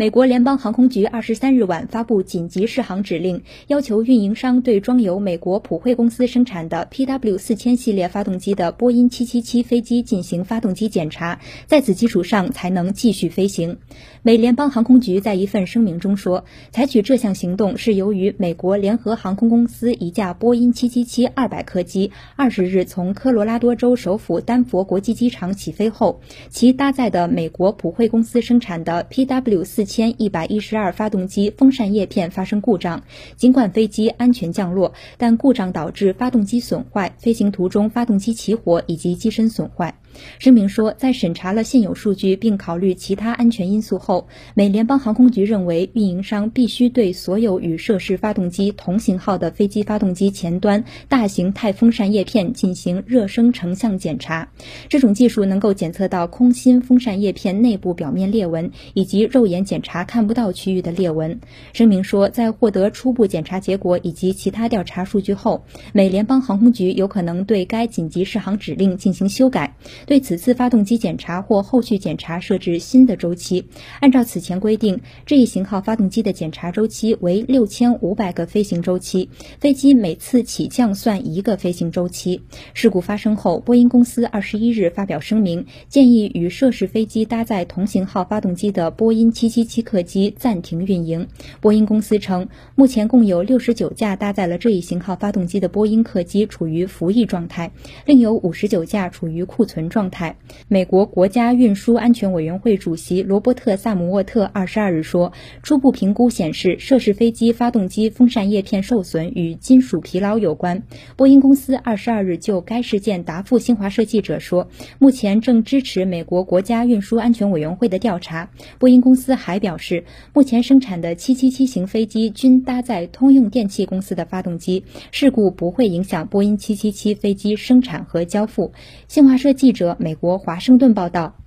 美国联邦航空局二十三日晚发布紧急试航指令，要求运营商对装有美国普惠公司生产的 PW 四千系列发动机的波音七七七飞机进行发动机检查，在此基础上才能继续飞行。美联邦航空局在一份声明中说，采取这项行动是由于美国联合航空公司一架波音七七七二百客机二十日从科罗拉多州首府丹佛国际机场起飞后，其搭载的美国普惠公司生产的 PW W 四。千一百一十二发动机风扇叶片发生故障，尽管飞机安全降落，但故障导致发动机损坏，飞行途中发动机起火以及机身损坏。声明说，在审查了现有数据并考虑其他安全因素后，美联邦航空局认为运营商必须对所有与涉事发动机同型号的飞机发动机前端大型太风扇叶片进行热生成像检查。这种技术能够检测到空心风扇叶片内部表面裂纹以及肉眼检查看不到区域的裂纹。声明说，在获得初步检查结果以及其他调查数据后，美联邦航空局有可能对该紧急适航指令进行修改。对此次发动机检查或后续检查设置新的周期。按照此前规定，这一型号发动机的检查周期为六千五百个飞行周期，飞机每次起降算一个飞行周期。事故发生后，波音公司二十一日发表声明，建议与涉事飞机搭载同型号发动机的波音七七七客机暂停运营。波音公司称，目前共有六十九架搭载了这一型号发动机的波音客机处于服役状态，另有五十九架处于库存。状态。美国国家运输安全委员会主席罗伯特·萨姆沃特二十二日说，初步评估显示，涉事飞机发动机风扇叶片受损与金属疲劳有关。波音公司二十二日就该事件答复新华社记者说，目前正支持美国国家运输安全委员会的调查。波音公司还表示，目前生产的777型飞机均搭载通用电气公司的发动机，事故不会影响波音777飞机生产和交付。新华社记者者。美国华盛顿报道。